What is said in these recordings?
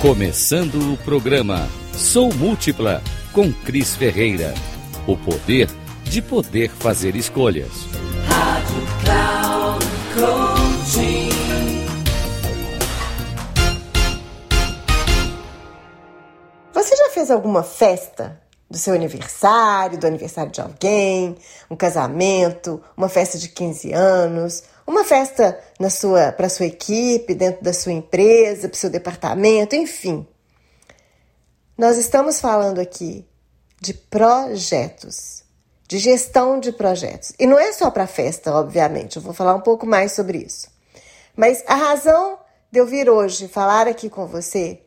Começando o programa Sou Múltipla com Cris Ferreira. O poder de poder fazer escolhas. Rádio Cloud Coaching. Você já fez alguma festa do seu aniversário, do aniversário de alguém, um casamento, uma festa de 15 anos, uma festa na sua para sua equipe, dentro da sua empresa, para o seu departamento, enfim. Nós estamos falando aqui de projetos, de gestão de projetos. E não é só para festa, obviamente, eu vou falar um pouco mais sobre isso. Mas a razão de eu vir hoje falar aqui com você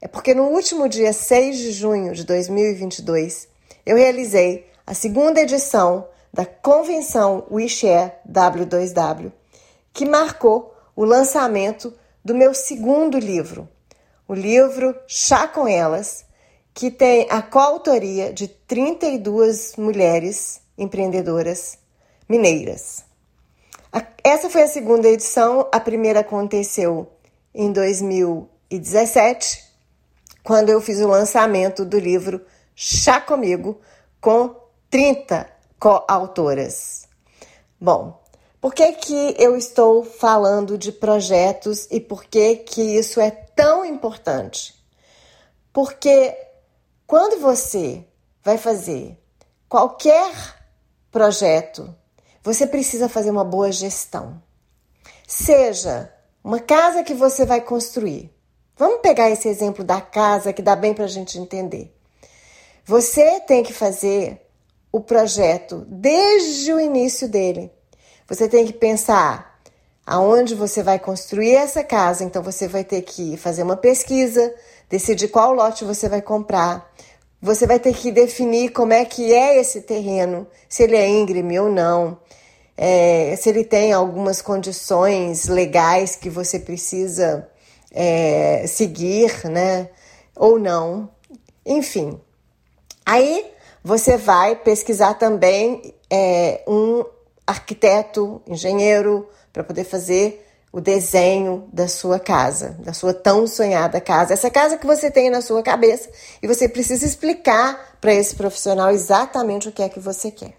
é porque no último dia 6 de junho de 2022, eu realizei a segunda edição da convenção WeShare W2W, que marcou o lançamento do meu segundo livro, o livro Chá com Elas, que tem a coautoria de 32 mulheres empreendedoras mineiras. Essa foi a segunda edição, a primeira aconteceu em 2017, quando eu fiz o lançamento do livro Chá Comigo, com 30 coautoras. Bom, por que, que eu estou falando de projetos e por que, que isso é tão importante? Porque quando você vai fazer qualquer projeto, você precisa fazer uma boa gestão. Seja uma casa que você vai construir. Vamos pegar esse exemplo da casa que dá bem para a gente entender. Você tem que fazer o projeto desde o início dele. Você tem que pensar aonde você vai construir essa casa, então você vai ter que fazer uma pesquisa, decidir qual lote você vai comprar. Você vai ter que definir como é que é esse terreno, se ele é íngreme ou não, é, se ele tem algumas condições legais que você precisa é, seguir, né? Ou não. Enfim. Aí você vai pesquisar também é, um arquiteto, engenheiro, para poder fazer o desenho da sua casa, da sua tão sonhada casa, essa casa que você tem na sua cabeça e você precisa explicar para esse profissional exatamente o que é que você quer.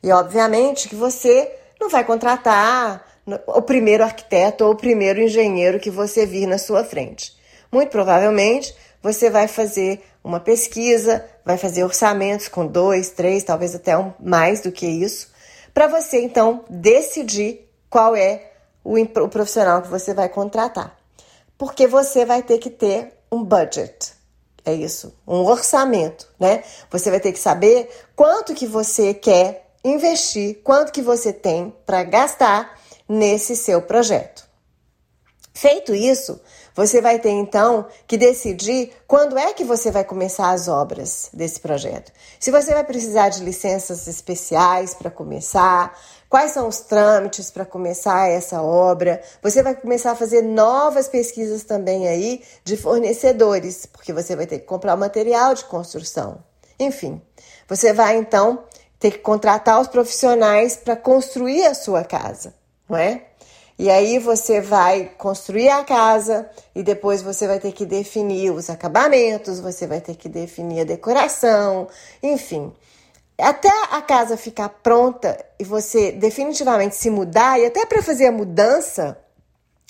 E obviamente que você não vai contratar o primeiro arquiteto ou o primeiro engenheiro que você vir na sua frente. Muito provavelmente você vai fazer uma pesquisa, vai fazer orçamentos com dois, três, talvez até um, mais do que isso, para você então decidir qual é o, o profissional que você vai contratar. Porque você vai ter que ter um budget. É isso, um orçamento, né? Você vai ter que saber quanto que você quer investir, quanto que você tem para gastar nesse seu projeto. Feito isso, você vai ter então que decidir quando é que você vai começar as obras desse projeto. Se você vai precisar de licenças especiais para começar, quais são os trâmites para começar essa obra. Você vai começar a fazer novas pesquisas também aí de fornecedores, porque você vai ter que comprar material de construção. Enfim, você vai então ter que contratar os profissionais para construir a sua casa, não é? E aí você vai construir a casa e depois você vai ter que definir os acabamentos, você vai ter que definir a decoração, enfim. Até a casa ficar pronta e você definitivamente se mudar, e até para fazer a mudança,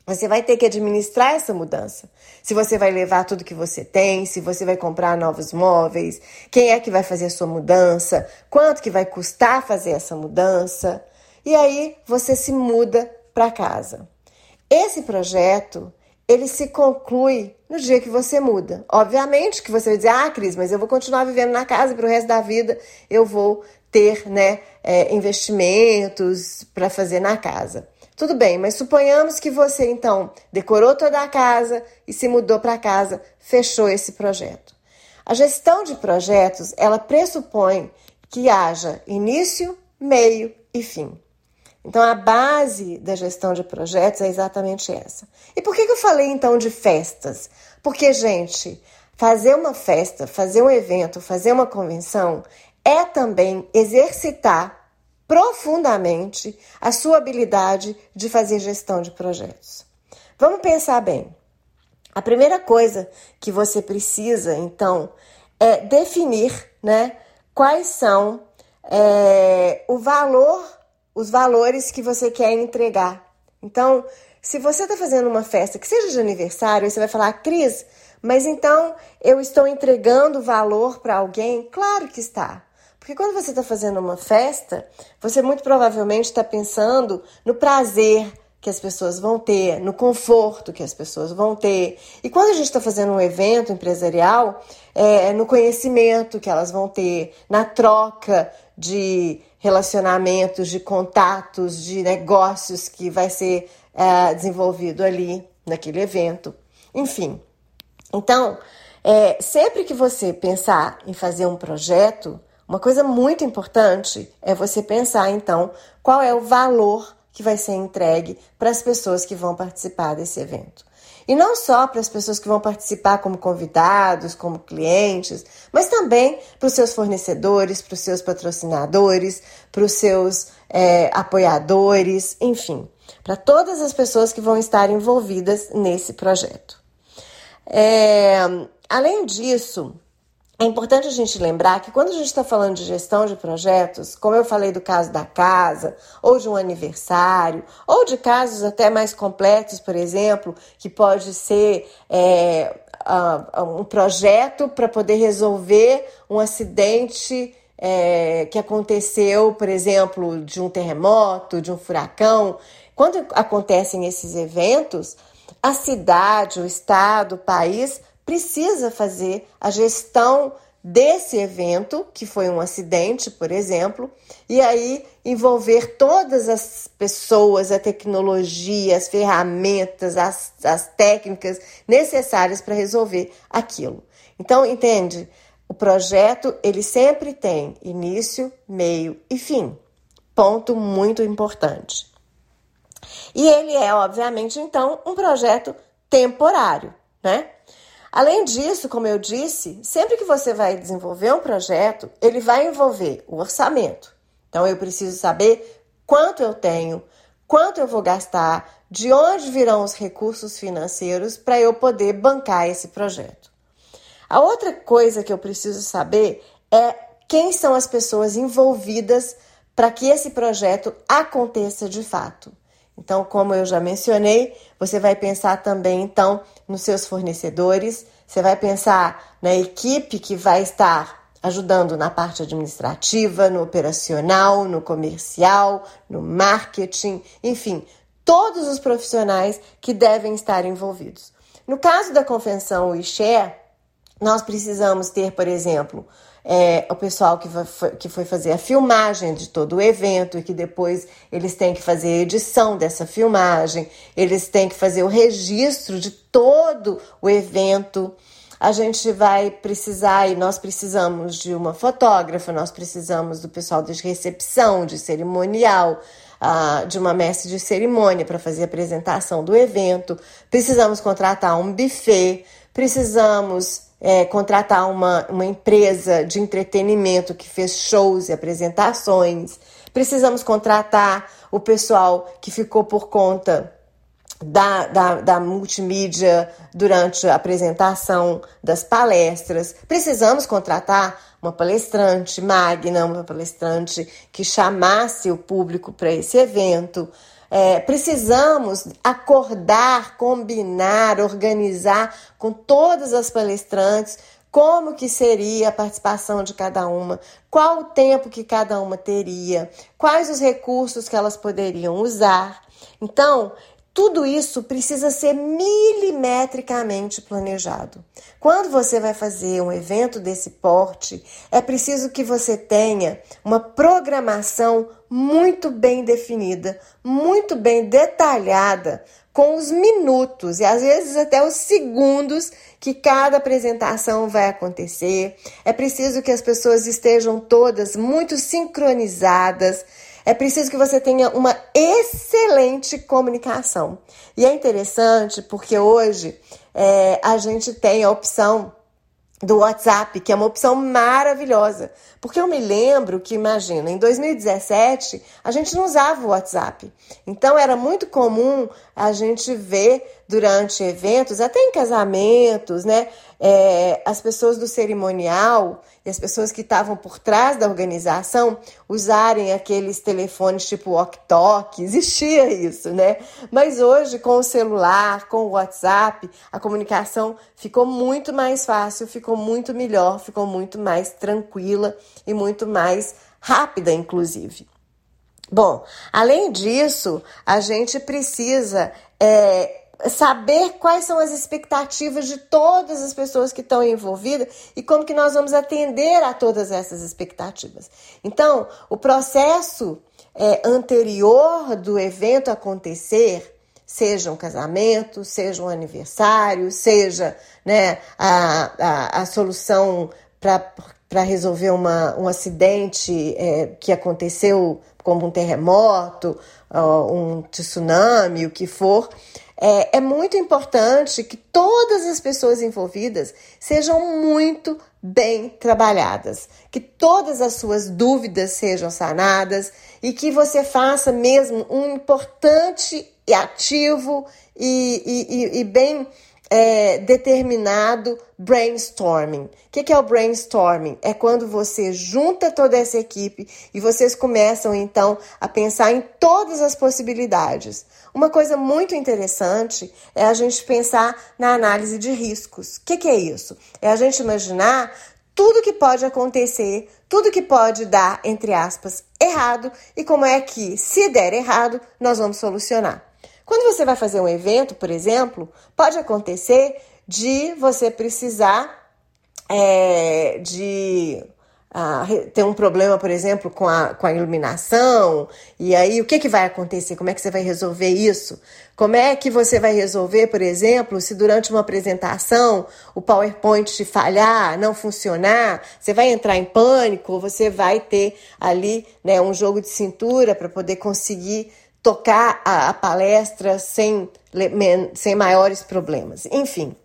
você vai ter que administrar essa mudança. Se você vai levar tudo que você tem, se você vai comprar novos móveis, quem é que vai fazer a sua mudança, quanto que vai custar fazer essa mudança. E aí você se muda para casa. Esse projeto, ele se conclui no dia que você muda. Obviamente que você vai dizer, ah, Cris, mas eu vou continuar vivendo na casa para o resto da vida, eu vou ter né, é, investimentos para fazer na casa. Tudo bem, mas suponhamos que você então decorou toda a casa e se mudou para casa, fechou esse projeto. A gestão de projetos, ela pressupõe que haja início, meio e fim. Então, a base da gestão de projetos é exatamente essa. E por que, que eu falei então de festas? Porque, gente, fazer uma festa, fazer um evento, fazer uma convenção é também exercitar profundamente a sua habilidade de fazer gestão de projetos. Vamos pensar bem. A primeira coisa que você precisa, então, é definir, né, quais são é, o valor, os valores que você quer entregar. Então, se você está fazendo uma festa que seja de aniversário, você vai falar, Cris, mas então eu estou entregando valor para alguém? Claro que está. Porque quando você está fazendo uma festa, você muito provavelmente está pensando no prazer que as pessoas vão ter, no conforto que as pessoas vão ter. E quando a gente está fazendo um evento empresarial, é no conhecimento que elas vão ter, na troca de relacionamentos, de contatos, de negócios que vai ser é, desenvolvido ali naquele evento. Enfim. Então, é, sempre que você pensar em fazer um projeto, uma coisa muito importante é você pensar, então, qual é o valor que vai ser entregue para as pessoas que vão participar desse evento. E não só para as pessoas que vão participar como convidados, como clientes, mas também para os seus fornecedores, para os seus patrocinadores, para os seus é, apoiadores, enfim, para todas as pessoas que vão estar envolvidas nesse projeto. É, além disso, é importante a gente lembrar que quando a gente está falando de gestão de projetos, como eu falei do caso da casa, ou de um aniversário, ou de casos até mais completos, por exemplo, que pode ser é, um projeto para poder resolver um acidente é, que aconteceu, por exemplo, de um terremoto, de um furacão. Quando acontecem esses eventos, a cidade, o estado, o país precisa fazer a gestão desse evento, que foi um acidente, por exemplo, e aí envolver todas as pessoas, a tecnologia, as ferramentas, as, as técnicas necessárias para resolver aquilo. Então, entende? O projeto ele sempre tem início, meio e fim. Ponto muito importante. E ele é, obviamente, então, um projeto temporário, né? Além disso, como eu disse, sempre que você vai desenvolver um projeto, ele vai envolver o orçamento. Então, eu preciso saber quanto eu tenho, quanto eu vou gastar, de onde virão os recursos financeiros para eu poder bancar esse projeto. A outra coisa que eu preciso saber é quem são as pessoas envolvidas para que esse projeto aconteça de fato. Então, como eu já mencionei, você vai pensar também então nos seus fornecedores, você vai pensar na equipe que vai estar ajudando na parte administrativa, no operacional, no comercial, no marketing, enfim, todos os profissionais que devem estar envolvidos. No caso da convenção WeShare, nós precisamos ter, por exemplo, é, o pessoal que foi, que foi fazer a filmagem de todo o evento e que depois eles têm que fazer a edição dessa filmagem, eles têm que fazer o registro de todo o evento. A gente vai precisar e nós precisamos de uma fotógrafa, nós precisamos do pessoal de recepção, de cerimonial, uh, de uma mestre de cerimônia para fazer a apresentação do evento, precisamos contratar um buffet, precisamos é, contratar uma, uma empresa de entretenimento que fez shows e apresentações. Precisamos contratar o pessoal que ficou por conta da, da, da, multimídia durante a apresentação das palestras. Precisamos contratar uma palestrante magna, uma palestrante que chamasse o público para esse evento. É, precisamos acordar, combinar, organizar com todas as palestrantes como que seria a participação de cada uma, qual o tempo que cada uma teria, quais os recursos que elas poderiam usar. Então, tudo isso precisa ser milimetricamente planejado. Quando você vai fazer um evento desse porte, é preciso que você tenha uma programação muito bem definida, muito bem detalhada, com os minutos e às vezes até os segundos que cada apresentação vai acontecer. É preciso que as pessoas estejam todas muito sincronizadas é preciso que você tenha uma excelente comunicação. E é interessante porque hoje é, a gente tem a opção do WhatsApp, que é uma opção maravilhosa. Porque eu me lembro que, imagina, em 2017 a gente não usava o WhatsApp. Então era muito comum a gente ver durante eventos, até em casamentos, né? É, as pessoas do cerimonial e as pessoas que estavam por trás da organização usarem aqueles telefones tipo walk-talk, existia isso, né? Mas hoje, com o celular, com o WhatsApp, a comunicação ficou muito mais fácil, ficou muito melhor, ficou muito mais tranquila e muito mais rápida, inclusive. Bom, além disso, a gente precisa é, saber quais são as expectativas de todas as pessoas que estão envolvidas e como que nós vamos atender a todas essas expectativas. Então, o processo é, anterior do evento acontecer, seja um casamento, seja um aniversário, seja né, a, a, a solução para resolver uma, um acidente é, que aconteceu, como um terremoto, um tsunami, o que for. É, é muito importante que todas as pessoas envolvidas sejam muito bem trabalhadas, que todas as suas dúvidas sejam sanadas e que você faça mesmo um importante e ativo e, e, e bem é, determinado brainstorming. O que, que é o brainstorming? É quando você junta toda essa equipe e vocês começam então a pensar em todas as possibilidades. Uma coisa muito interessante é a gente pensar na análise de riscos. O que, que é isso? É a gente imaginar tudo que pode acontecer, tudo que pode dar, entre aspas, errado e como é que, se der errado, nós vamos solucionar. Quando você vai fazer um evento, por exemplo, pode acontecer de você precisar é, de ah, ter um problema, por exemplo, com a, com a iluminação, e aí o que, que vai acontecer? Como é que você vai resolver isso? Como é que você vai resolver, por exemplo, se durante uma apresentação o PowerPoint te falhar, não funcionar, você vai entrar em pânico, ou você vai ter ali né, um jogo de cintura para poder conseguir tocar a, a palestra sem, sem maiores problemas. Enfim.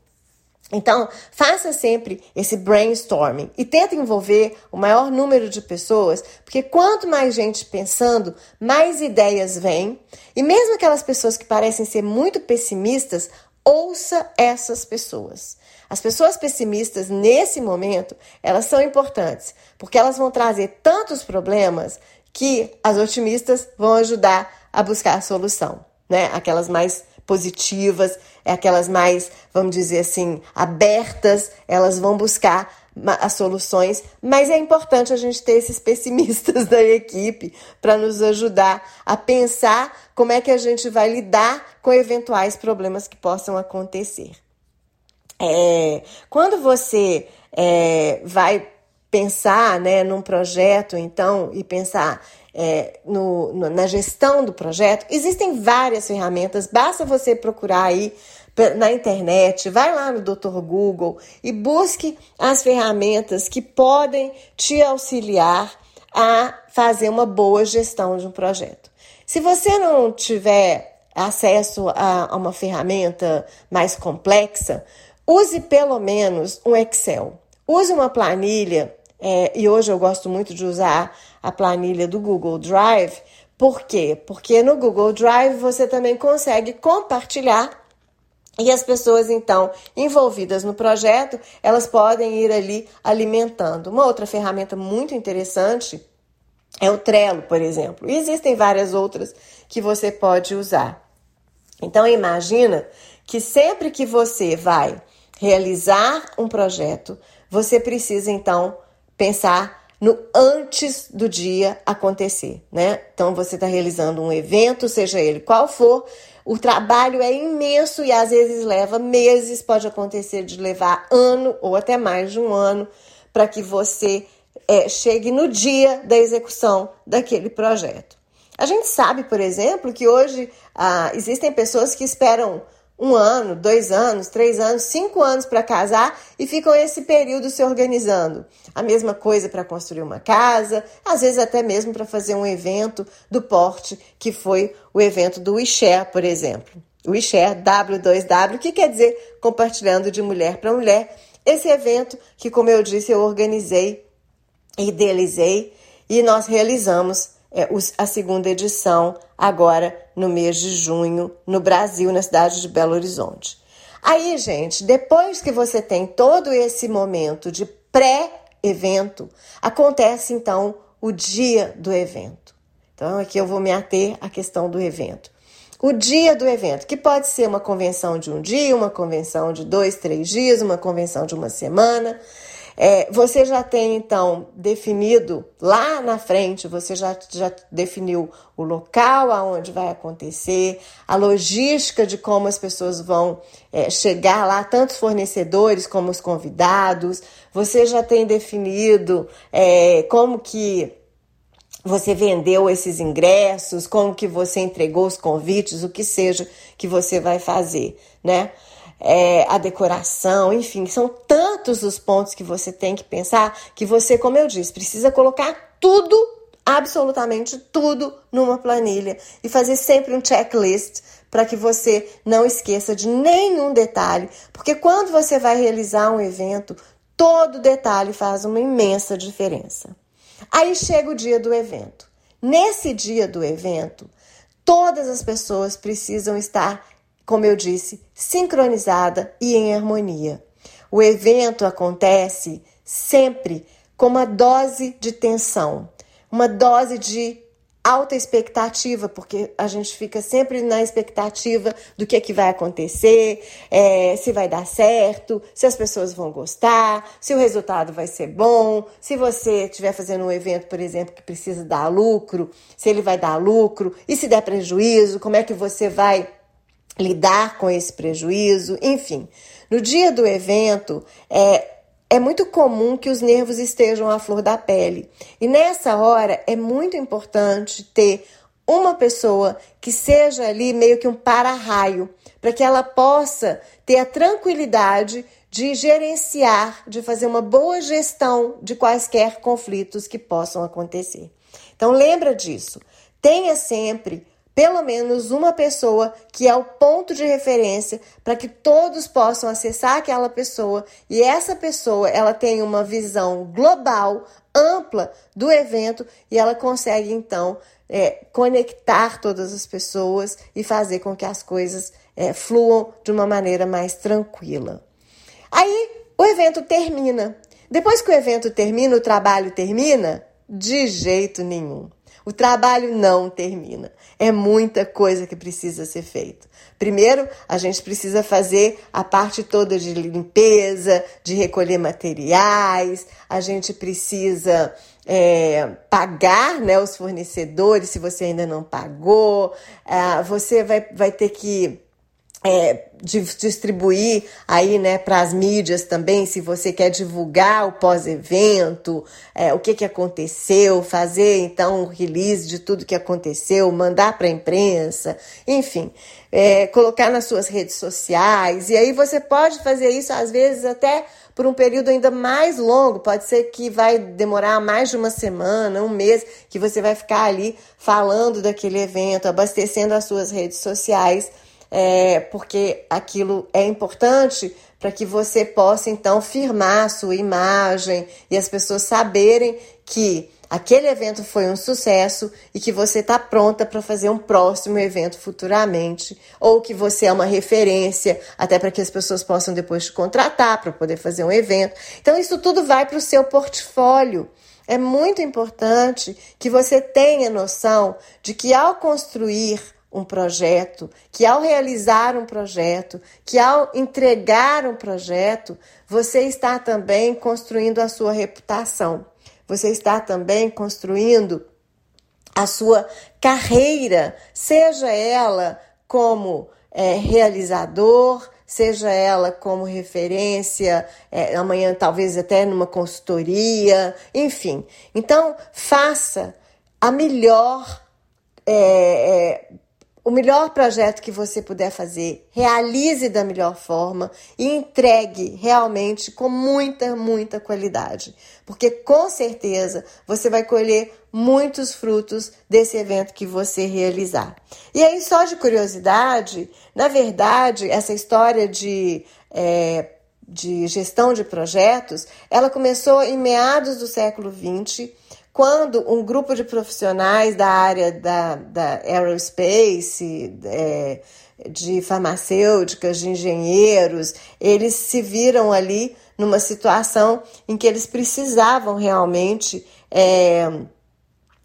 Então, faça sempre esse brainstorming e tenta envolver o maior número de pessoas, porque quanto mais gente pensando, mais ideias vêm. E mesmo aquelas pessoas que parecem ser muito pessimistas, ouça essas pessoas. As pessoas pessimistas nesse momento, elas são importantes, porque elas vão trazer tantos problemas que as otimistas vão ajudar a buscar a solução, né? Aquelas mais positivas, é aquelas mais, vamos dizer assim, abertas, elas vão buscar as soluções, mas é importante a gente ter esses pessimistas da equipe para nos ajudar a pensar como é que a gente vai lidar com eventuais problemas que possam acontecer. É, quando você é, vai pensar né, num projeto, então, e pensar é, no, no, na gestão do projeto, existem várias ferramentas, basta você procurar aí na internet, vai lá no Dr. Google e busque as ferramentas que podem te auxiliar a fazer uma boa gestão de um projeto. Se você não tiver acesso a, a uma ferramenta mais complexa, use pelo menos um Excel. Use uma planilha, é, e hoje eu gosto muito de usar a planilha do Google Drive. Por quê? Porque no Google Drive você também consegue compartilhar e as pessoas, então, envolvidas no projeto, elas podem ir ali alimentando. Uma outra ferramenta muito interessante é o Trello, por exemplo. E existem várias outras que você pode usar. Então, imagina que sempre que você vai realizar um projeto, você precisa então pensar no antes do dia acontecer, né? Então você está realizando um evento, seja ele qual for, o trabalho é imenso e às vezes leva meses, pode acontecer de levar ano ou até mais de um ano para que você é, chegue no dia da execução daquele projeto. A gente sabe, por exemplo, que hoje ah, existem pessoas que esperam um ano, dois anos, três anos, cinco anos para casar e ficam esse período se organizando. A mesma coisa para construir uma casa, às vezes até mesmo para fazer um evento do porte que foi o evento do WeShare, por exemplo. O WeShare W2W, que quer dizer compartilhando de mulher para mulher, esse evento que, como eu disse, eu organizei, idealizei e nós realizamos é, a segunda edição agora no mês de junho no Brasil, na cidade de Belo Horizonte. Aí, gente, depois que você tem todo esse momento de pré-evento, acontece então o dia do evento. Então, aqui eu vou me ater à questão do evento. O dia do evento, que pode ser uma convenção de um dia, uma convenção de dois, três dias, uma convenção de uma semana. É, você já tem então definido lá na frente, você já, já definiu o local aonde vai acontecer, a logística de como as pessoas vão é, chegar lá, tanto os fornecedores como os convidados, você já tem definido é, como que você vendeu esses ingressos, como que você entregou os convites, o que seja que você vai fazer, né? É, a decoração, enfim, são tantos os pontos que você tem que pensar que você, como eu disse, precisa colocar tudo, absolutamente tudo, numa planilha e fazer sempre um checklist para que você não esqueça de nenhum detalhe, porque quando você vai realizar um evento, todo detalhe faz uma imensa diferença. Aí chega o dia do evento. Nesse dia do evento, todas as pessoas precisam estar como eu disse, sincronizada e em harmonia. O evento acontece sempre com uma dose de tensão, uma dose de alta expectativa, porque a gente fica sempre na expectativa do que é que vai acontecer, é, se vai dar certo, se as pessoas vão gostar, se o resultado vai ser bom, se você estiver fazendo um evento, por exemplo, que precisa dar lucro, se ele vai dar lucro, e se der prejuízo, como é que você vai lidar com esse prejuízo, enfim. No dia do evento, é, é muito comum que os nervos estejam à flor da pele. E nessa hora é muito importante ter uma pessoa que seja ali meio que um para-raio, para que ela possa ter a tranquilidade de gerenciar, de fazer uma boa gestão de quaisquer conflitos que possam acontecer. Então lembra disso. Tenha sempre pelo menos uma pessoa que é o ponto de referência para que todos possam acessar aquela pessoa e essa pessoa ela tem uma visão global, ampla do evento e ela consegue então é, conectar todas as pessoas e fazer com que as coisas é, fluam de uma maneira mais tranquila. Aí o evento termina. Depois que o evento termina, o trabalho termina? De jeito nenhum. O trabalho não termina. É muita coisa que precisa ser feita. Primeiro, a gente precisa fazer a parte toda de limpeza, de recolher materiais, a gente precisa é, pagar né, os fornecedores se você ainda não pagou, é, você vai, vai ter que é, distribuir aí, né, para as mídias também, se você quer divulgar o pós-evento, é, o que, que aconteceu, fazer então um release de tudo que aconteceu, mandar para a imprensa, enfim, é, colocar nas suas redes sociais. E aí você pode fazer isso às vezes até por um período ainda mais longo, pode ser que vai demorar mais de uma semana, um mês, que você vai ficar ali falando daquele evento, abastecendo as suas redes sociais é, porque aquilo é importante para que você possa então firmar a sua imagem e as pessoas saberem que aquele evento foi um sucesso e que você está pronta para fazer um próximo evento futuramente, ou que você é uma referência, até para que as pessoas possam depois te contratar para poder fazer um evento. Então, isso tudo vai para o seu portfólio. É muito importante que você tenha noção de que ao construir um projeto, que ao realizar um projeto, que ao entregar um projeto, você está também construindo a sua reputação. Você está também construindo a sua carreira, seja ela como é, realizador, seja ela como referência, é, amanhã talvez até numa consultoria, enfim. Então, faça a melhor é, é, o melhor projeto que você puder fazer, realize da melhor forma e entregue realmente com muita, muita qualidade. Porque com certeza você vai colher muitos frutos desse evento que você realizar. E aí, só de curiosidade, na verdade, essa história de é, de gestão de projetos, ela começou em meados do século XX, quando um grupo de profissionais da área da, da aerospace, é, de farmacêuticas, de engenheiros, eles se viram ali numa situação em que eles precisavam realmente é,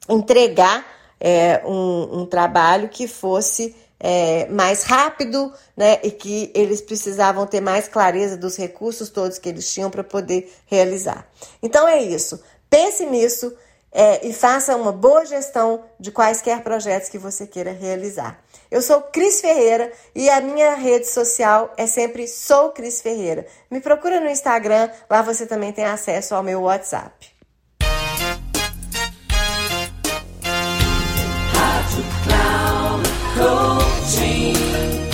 entregar é, um, um trabalho que fosse é, mais rápido, né? E que eles precisavam ter mais clareza dos recursos todos que eles tinham para poder realizar. Então é isso. Pense nisso é, e faça uma boa gestão de quaisquer projetos que você queira realizar. Eu sou Cris Ferreira e a minha rede social é sempre Sou Cris Ferreira. Me procura no Instagram, lá você também tem acesso ao meu WhatsApp.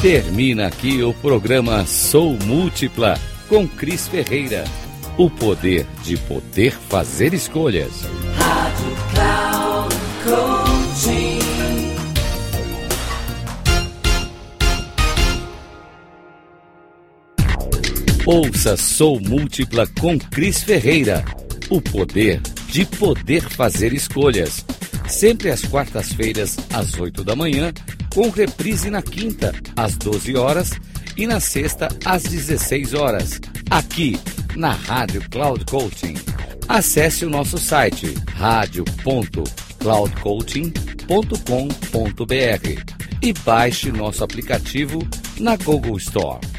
Termina aqui o programa Sou Múltipla com Cris Ferreira. O poder de poder fazer escolhas. Ouça Sou Múltipla com Cris Ferreira. O poder de poder fazer escolhas sempre às quartas-feiras, às 8 da manhã, com reprise na quinta, às 12 horas, e na sexta, às 16 horas, aqui na Rádio Cloud Coaching. Acesse o nosso site radio.cloudcoaching.com.br e baixe nosso aplicativo na Google Store.